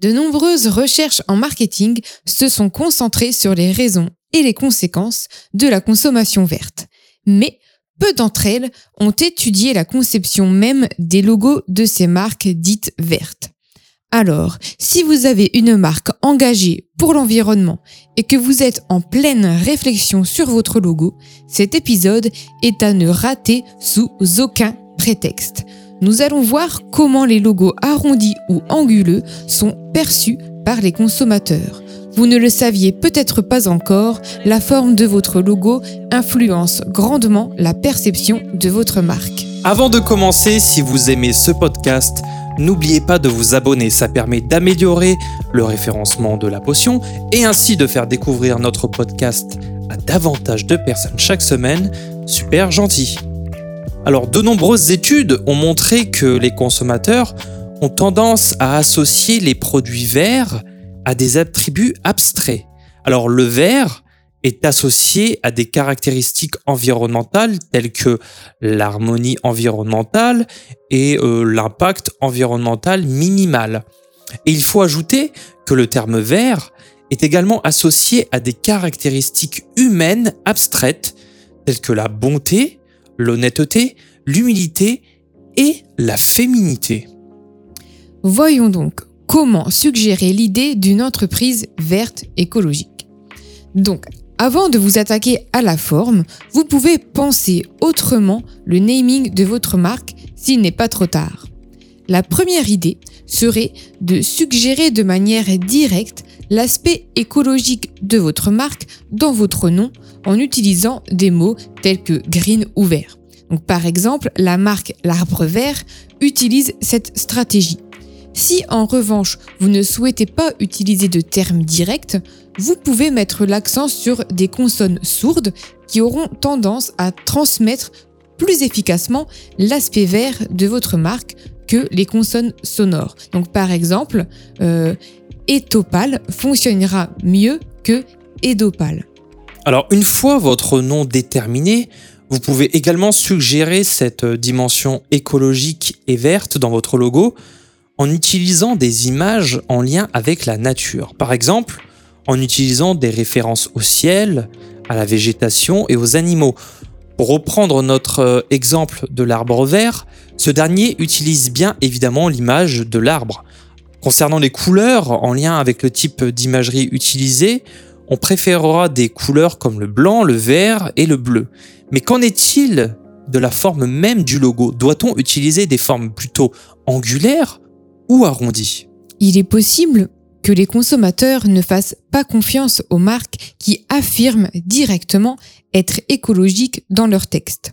De nombreuses recherches en marketing se sont concentrées sur les raisons et les conséquences de la consommation verte. Mais peu d'entre elles ont étudié la conception même des logos de ces marques dites vertes. Alors, si vous avez une marque engagée pour l'environnement et que vous êtes en pleine réflexion sur votre logo, cet épisode est à ne rater sous aucun prétexte. Nous allons voir comment les logos arrondis ou anguleux sont perçus par les consommateurs. Vous ne le saviez peut-être pas encore, la forme de votre logo influence grandement la perception de votre marque. Avant de commencer, si vous aimez ce podcast, n'oubliez pas de vous abonner, ça permet d'améliorer le référencement de la potion et ainsi de faire découvrir notre podcast à davantage de personnes chaque semaine. Super gentil. Alors de nombreuses études ont montré que les consommateurs ont tendance à associer les produits verts à des attributs abstraits. Alors le vert est associé à des caractéristiques environnementales telles que l'harmonie environnementale et euh, l'impact environnemental minimal. Et il faut ajouter que le terme vert est également associé à des caractéristiques humaines abstraites telles que la bonté, l'honnêteté, l'humilité et la féminité. Voyons donc comment suggérer l'idée d'une entreprise verte écologique. Donc, avant de vous attaquer à la forme, vous pouvez penser autrement le naming de votre marque s'il n'est pas trop tard. La première idée serait de suggérer de manière directe l'aspect écologique de votre marque dans votre nom en utilisant des mots tels que green ou vert. Donc, par exemple, la marque L'Arbre Vert utilise cette stratégie. Si en revanche vous ne souhaitez pas utiliser de termes directs, vous pouvez mettre l'accent sur des consonnes sourdes qui auront tendance à transmettre plus efficacement l'aspect vert de votre marque que les consonnes sonores. Donc par exemple, euh, Etopal fonctionnera mieux que Edopal. Alors une fois votre nom déterminé, vous pouvez également suggérer cette dimension écologique et verte dans votre logo en utilisant des images en lien avec la nature. Par exemple, en utilisant des références au ciel, à la végétation et aux animaux. Pour reprendre notre euh, exemple de l'arbre vert, ce dernier utilise bien évidemment l'image de l'arbre. Concernant les couleurs, en lien avec le type d'imagerie utilisée, on préférera des couleurs comme le blanc, le vert et le bleu. Mais qu'en est-il de la forme même du logo? Doit-on utiliser des formes plutôt angulaires ou arrondies? Il est possible que les consommateurs ne fassent pas confiance aux marques qui affirment directement être écologiques dans leur texte.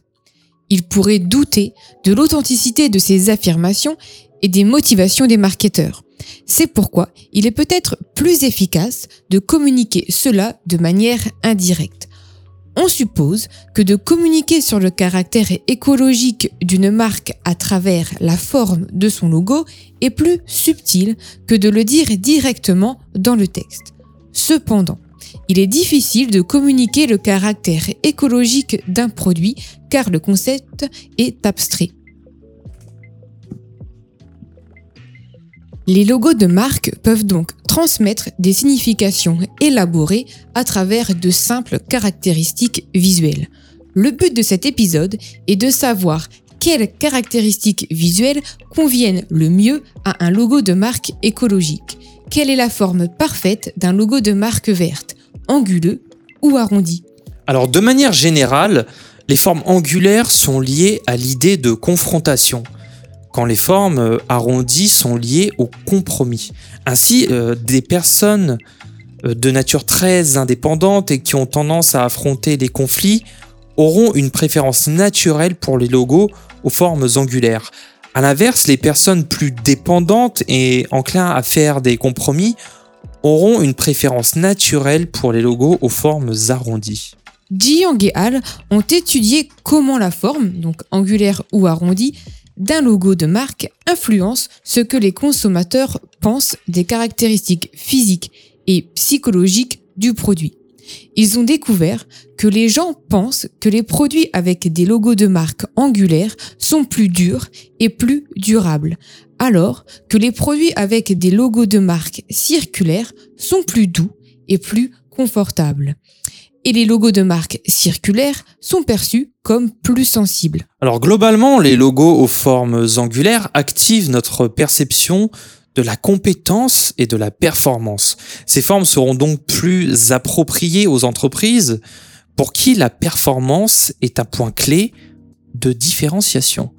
Ils pourraient douter de l'authenticité de ces affirmations et des motivations des marketeurs. C'est pourquoi il est peut-être plus efficace de communiquer cela de manière indirecte. On suppose que de communiquer sur le caractère écologique d'une marque à travers la forme de son logo est plus subtil que de le dire directement dans le texte. Cependant, il est difficile de communiquer le caractère écologique d'un produit car le concept est abstrait. Les logos de marque peuvent donc transmettre des significations élaborées à travers de simples caractéristiques visuelles. Le but de cet épisode est de savoir quelles caractéristiques visuelles conviennent le mieux à un logo de marque écologique. Quelle est la forme parfaite d'un logo de marque verte, anguleux ou arrondi? Alors de manière générale, les formes angulaires sont liées à l'idée de confrontation quand les formes euh, arrondies sont liées au compromis. Ainsi, euh, des personnes euh, de nature très indépendante et qui ont tendance à affronter les conflits auront une préférence naturelle pour les logos aux formes angulaires. A l'inverse, les personnes plus dépendantes et enclins à faire des compromis auront une préférence naturelle pour les logos aux formes arrondies. Jiang et Al ont étudié comment la forme, donc angulaire ou arrondie, d'un logo de marque influence ce que les consommateurs pensent des caractéristiques physiques et psychologiques du produit. Ils ont découvert que les gens pensent que les produits avec des logos de marque angulaires sont plus durs et plus durables, alors que les produits avec des logos de marque circulaires sont plus doux et plus confortables. Et les logos de marque circulaires sont perçus comme plus sensibles. Alors globalement, les logos aux formes angulaires activent notre perception de la compétence et de la performance. Ces formes seront donc plus appropriées aux entreprises pour qui la performance est un point clé de différenciation.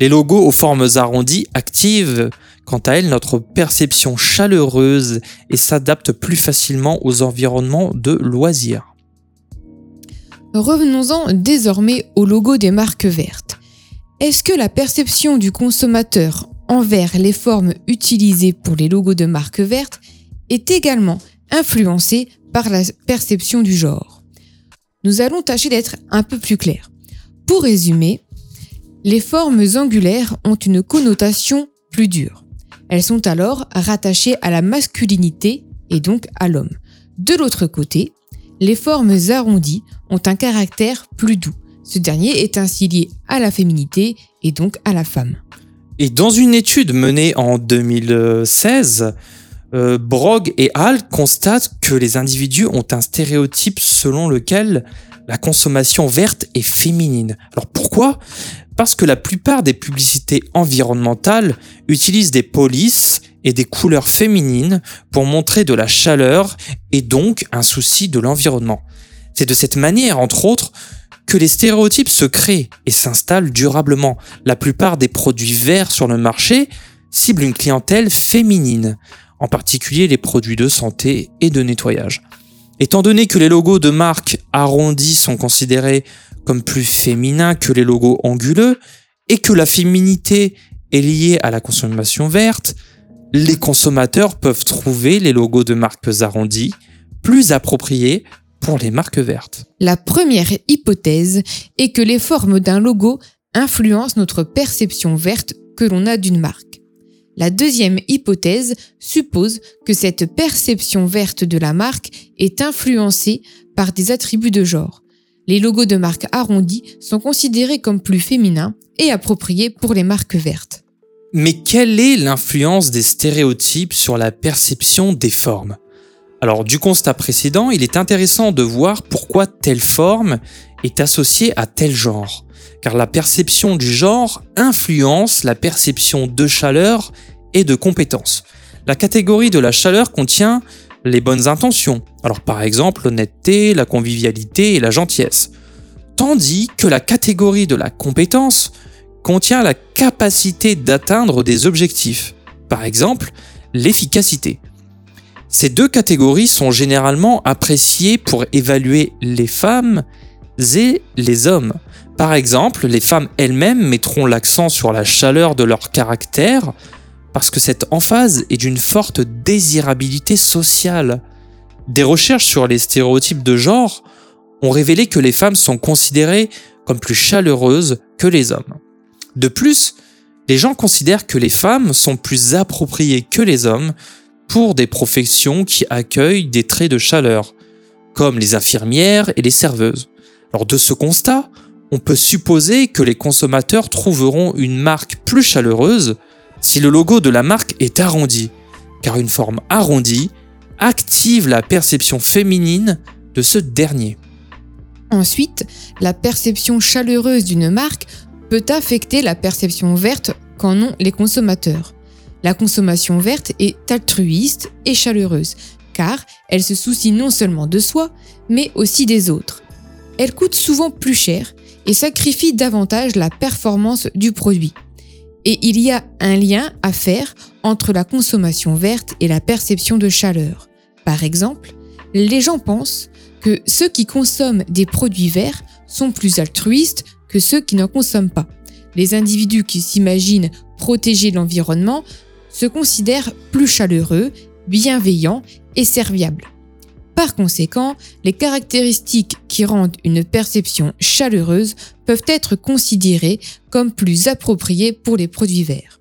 Les logos aux formes arrondies activent, quant à elles, notre perception chaleureuse et s'adaptent plus facilement aux environnements de loisirs. Revenons-en désormais au logo des marques vertes. Est-ce que la perception du consommateur envers les formes utilisées pour les logos de marques vertes est également influencée par la perception du genre? Nous allons tâcher d'être un peu plus clairs. Pour résumer, les formes angulaires ont une connotation plus dure. Elles sont alors rattachées à la masculinité et donc à l'homme. De l'autre côté, les formes arrondies ont un caractère plus doux. Ce dernier est ainsi lié à la féminité et donc à la femme. Et dans une étude menée en 2016, euh, Brog et Hall constatent que les individus ont un stéréotype selon lequel la consommation verte est féminine. Alors pourquoi? Parce que la plupart des publicités environnementales utilisent des polices et des couleurs féminines pour montrer de la chaleur et donc un souci de l'environnement. C'est de cette manière, entre autres, que les stéréotypes se créent et s'installent durablement. La plupart des produits verts sur le marché ciblent une clientèle féminine, en particulier les produits de santé et de nettoyage. Étant donné que les logos de marque arrondis sont considérés comme plus féminins que les logos anguleux, et que la féminité est liée à la consommation verte, les consommateurs peuvent trouver les logos de marques arrondis plus appropriés pour les marques vertes. La première hypothèse est que les formes d'un logo influencent notre perception verte que l'on a d'une marque. La deuxième hypothèse suppose que cette perception verte de la marque est influencée par des attributs de genre. Les logos de marques arrondis sont considérés comme plus féminins et appropriés pour les marques vertes. Mais quelle est l'influence des stéréotypes sur la perception des formes? Alors du constat précédent, il est intéressant de voir pourquoi telle forme est associée à tel genre. Car la perception du genre influence la perception de chaleur et de compétence. La catégorie de la chaleur contient les bonnes intentions, alors par exemple l'honnêteté, la convivialité et la gentillesse. Tandis que la catégorie de la compétence contient la capacité d'atteindre des objectifs, par exemple l'efficacité. Ces deux catégories sont généralement appréciées pour évaluer les femmes et les hommes. Par exemple, les femmes elles-mêmes mettront l'accent sur la chaleur de leur caractère parce que cette emphase est d'une forte désirabilité sociale. Des recherches sur les stéréotypes de genre ont révélé que les femmes sont considérées comme plus chaleureuses que les hommes. De plus, les gens considèrent que les femmes sont plus appropriées que les hommes pour des professions qui accueillent des traits de chaleur, comme les infirmières et les serveuses. Alors de ce constat, on peut supposer que les consommateurs trouveront une marque plus chaleureuse si le logo de la marque est arrondi, car une forme arrondie active la perception féminine de ce dernier. Ensuite, la perception chaleureuse d'une marque peut affecter la perception verte qu'en ont les consommateurs. La consommation verte est altruiste et chaleureuse, car elle se soucie non seulement de soi, mais aussi des autres. Elle coûte souvent plus cher et sacrifie davantage la performance du produit. Et il y a un lien à faire entre la consommation verte et la perception de chaleur. Par exemple, les gens pensent que ceux qui consomment des produits verts sont plus altruistes que ceux qui n'en consomment pas. Les individus qui s'imaginent protéger l'environnement se considèrent plus chaleureux, bienveillants et serviables. Par conséquent, les caractéristiques qui rendent une perception chaleureuse peuvent être considérées comme plus appropriées pour les produits verts.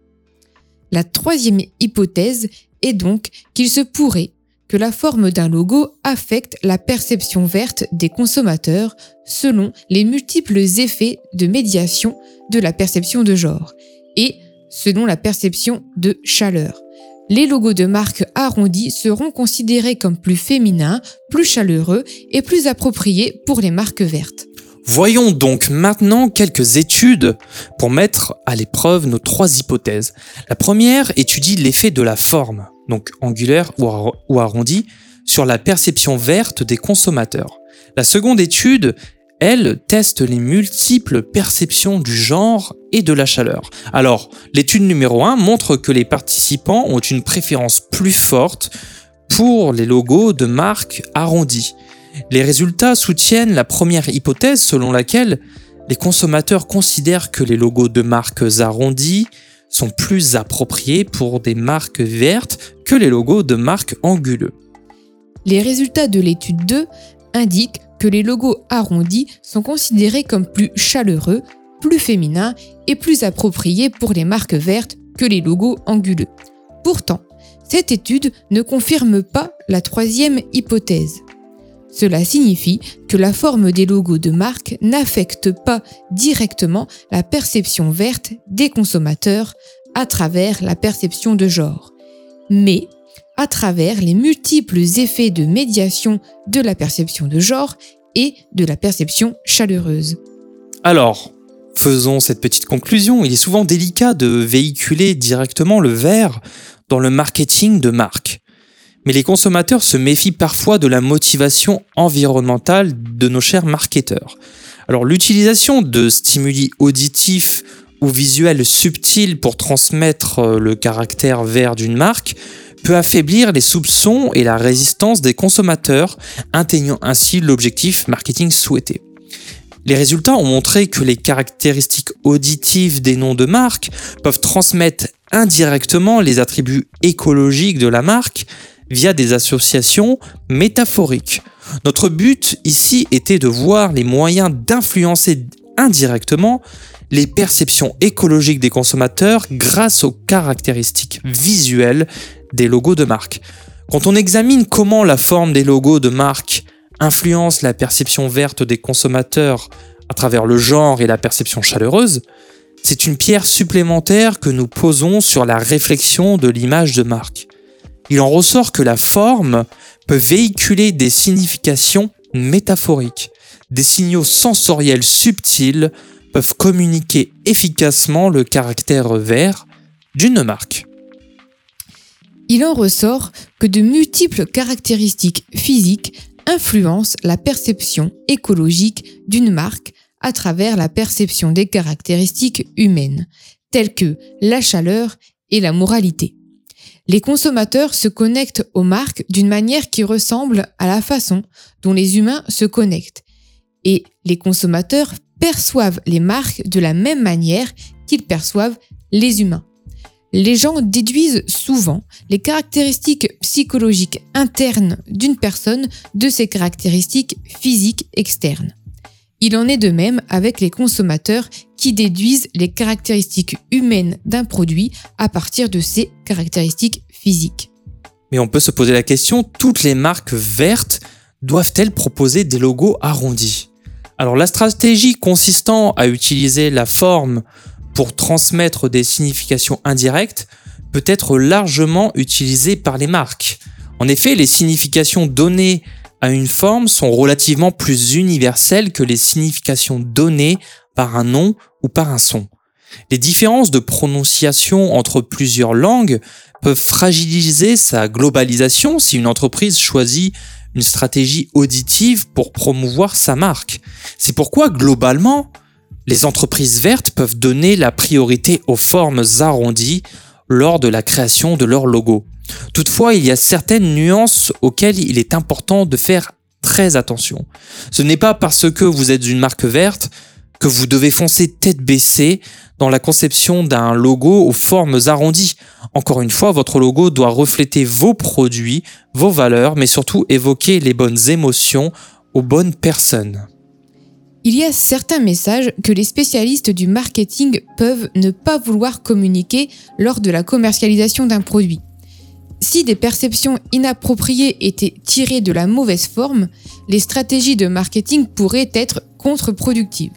La troisième hypothèse est donc qu'il se pourrait que la forme d'un logo affecte la perception verte des consommateurs selon les multiples effets de médiation de la perception de genre et selon la perception de chaleur. Les logos de marque arrondis seront considérés comme plus féminins, plus chaleureux et plus appropriés pour les marques vertes. Voyons donc maintenant quelques études pour mettre à l'épreuve nos trois hypothèses. La première étudie l'effet de la forme, donc angulaire ou arrondi, sur la perception verte des consommateurs. La seconde étude, elle, teste les multiples perceptions du genre et de la chaleur. Alors, l'étude numéro 1 montre que les participants ont une préférence plus forte pour les logos de marques arrondis. Les résultats soutiennent la première hypothèse selon laquelle les consommateurs considèrent que les logos de marques arrondis sont plus appropriés pour des marques vertes les logos de marques anguleux. Les résultats de l'étude 2 indiquent que les logos arrondis sont considérés comme plus chaleureux, plus féminins et plus appropriés pour les marques vertes que les logos anguleux. Pourtant, cette étude ne confirme pas la troisième hypothèse. Cela signifie que la forme des logos de marque n'affecte pas directement la perception verte des consommateurs à travers la perception de genre, mais à travers les multiples effets de médiation de la perception de genre et de la perception chaleureuse. Alors, faisons cette petite conclusion. Il est souvent délicat de véhiculer directement le vert dans le marketing de marque mais les consommateurs se méfient parfois de la motivation environnementale de nos chers marketeurs. Alors l'utilisation de stimuli auditifs ou visuels subtils pour transmettre euh, le caractère vert d'une marque peut affaiblir les soupçons et la résistance des consommateurs, atteignant ainsi l'objectif marketing souhaité. Les résultats ont montré que les caractéristiques auditives des noms de marque peuvent transmettre indirectement les attributs écologiques de la marque, via des associations métaphoriques. Notre but ici était de voir les moyens d'influencer indirectement les perceptions écologiques des consommateurs grâce aux caractéristiques visuelles des logos de marque. Quand on examine comment la forme des logos de marque influence la perception verte des consommateurs à travers le genre et la perception chaleureuse, c'est une pierre supplémentaire que nous posons sur la réflexion de l'image de marque il en ressort que la forme peut véhiculer des significations métaphoriques. Des signaux sensoriels subtils peuvent communiquer efficacement le caractère vert d'une marque. Il en ressort que de multiples caractéristiques physiques influencent la perception écologique d'une marque à travers la perception des caractéristiques humaines, telles que la chaleur et la moralité les consommateurs se connectent aux marques d'une manière qui ressemble à la façon dont les humains se connectent. Et les consommateurs perçoivent les marques de la même manière qu'ils perçoivent les humains. Les gens déduisent souvent les caractéristiques psychologiques internes d'une personne de ses caractéristiques physiques externes. Il en est de même avec les consommateurs qui déduisent les caractéristiques humaines d'un produit à partir de ses caractéristiques physiques. Mais on peut se poser la question, toutes les marques vertes doivent-elles proposer des logos arrondis? Alors la stratégie consistant à utiliser la forme pour transmettre des significations indirectes peut être largement utilisée par les marques. En effet, les significations données à une forme sont relativement plus universelles que les significations données par un nom ou par un son. Les différences de prononciation entre plusieurs langues peuvent fragiliser sa globalisation si une entreprise choisit une stratégie auditive pour promouvoir sa marque. C'est pourquoi globalement, les entreprises vertes peuvent donner la priorité aux formes arrondies lors de la création de leur logo. Toutefois, il y a certaines nuances auxquelles il est important de faire très attention. Ce n'est pas parce que vous êtes une marque verte que vous devez foncer tête baissée dans la conception d'un logo aux formes arrondies. Encore une fois, votre logo doit refléter vos produits, vos valeurs, mais surtout évoquer les bonnes émotions aux bonnes personnes. Il y a certains messages que les spécialistes du marketing peuvent ne pas vouloir communiquer lors de la commercialisation d'un produit. Si des perceptions inappropriées étaient tirées de la mauvaise forme, les stratégies de marketing pourraient être contre-productives.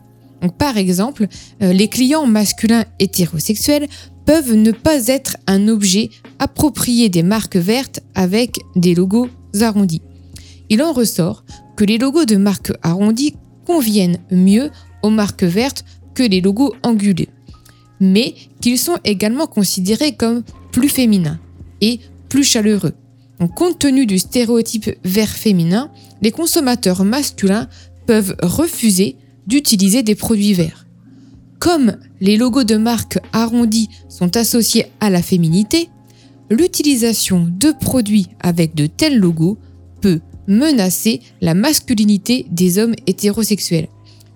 Par exemple, euh, les clients masculins hétérosexuels peuvent ne pas être un objet approprié des marques vertes avec des logos arrondis. Il en ressort que les logos de marques arrondies conviennent mieux aux marques vertes que les logos angulés, mais qu'ils sont également considérés comme plus féminins et plus chaleureux. compte tenu du stéréotype vert féminin, les consommateurs masculins peuvent refuser d'utiliser des produits verts. Comme les logos de marques arrondis sont associés à la féminité, l'utilisation de produits avec de tels logos peut menacer la masculinité des hommes hétérosexuels.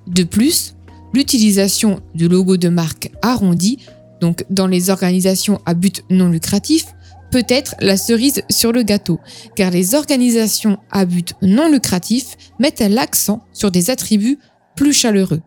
De plus, l'utilisation du logo de marque arrondi, donc dans les organisations à but non lucratif, peut être la cerise sur le gâteau, car les organisations à but non lucratif mettent l'accent sur des attributs plus chaleureux.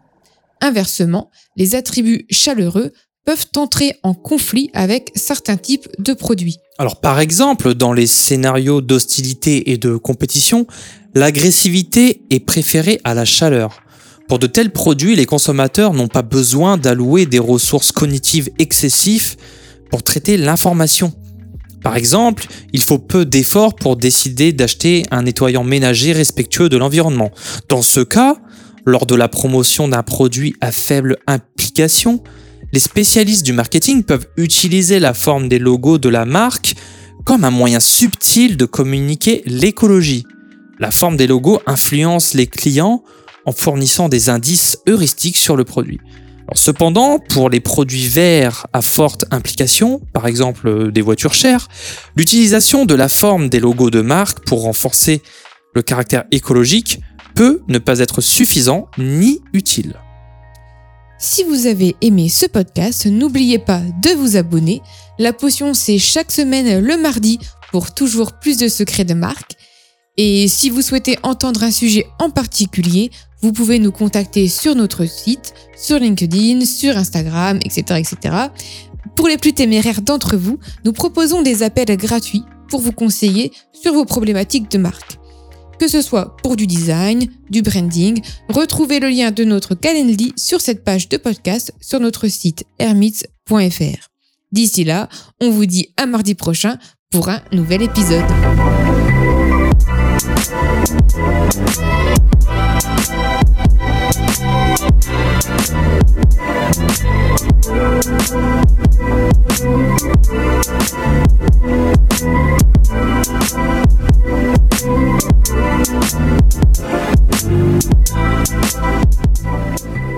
Inversement, les attributs chaleureux peuvent entrer en conflit avec certains types de produits. Alors par exemple, dans les scénarios d'hostilité et de compétition, l'agressivité est préférée à la chaleur. Pour de tels produits, les consommateurs n'ont pas besoin d'allouer des ressources cognitives excessives pour traiter l'information. Par exemple, il faut peu d'efforts pour décider d'acheter un nettoyant ménager respectueux de l'environnement. Dans ce cas, lors de la promotion d'un produit à faible implication, les spécialistes du marketing peuvent utiliser la forme des logos de la marque comme un moyen subtil de communiquer l'écologie. La forme des logos influence les clients en fournissant des indices heuristiques sur le produit. cependant, pour les produits verts à forte implication, par exemple euh, des voitures chères, l'utilisation de la forme des logos de marque pour renforcer le caractère écologique peut ne pas être suffisant ni utile. Si vous avez aimé ce podcast, n'oubliez pas de vous abonner. La potion, c'est chaque semaine le mardi pour toujours plus de secrets de marque. Et si vous souhaitez entendre un sujet en particulier, vous pouvez nous contacter sur notre site, sur LinkedIn, sur Instagram, etc. etc. Pour les plus téméraires d'entre vous, nous proposons des appels gratuits pour vous conseiller sur vos problématiques de marque que ce soit pour du design, du branding. Retrouvez le lien de notre Calendly sur cette page de podcast sur notre site hermits.fr. D'ici là, on vous dit à mardi prochain pour un nouvel épisode. Thank you.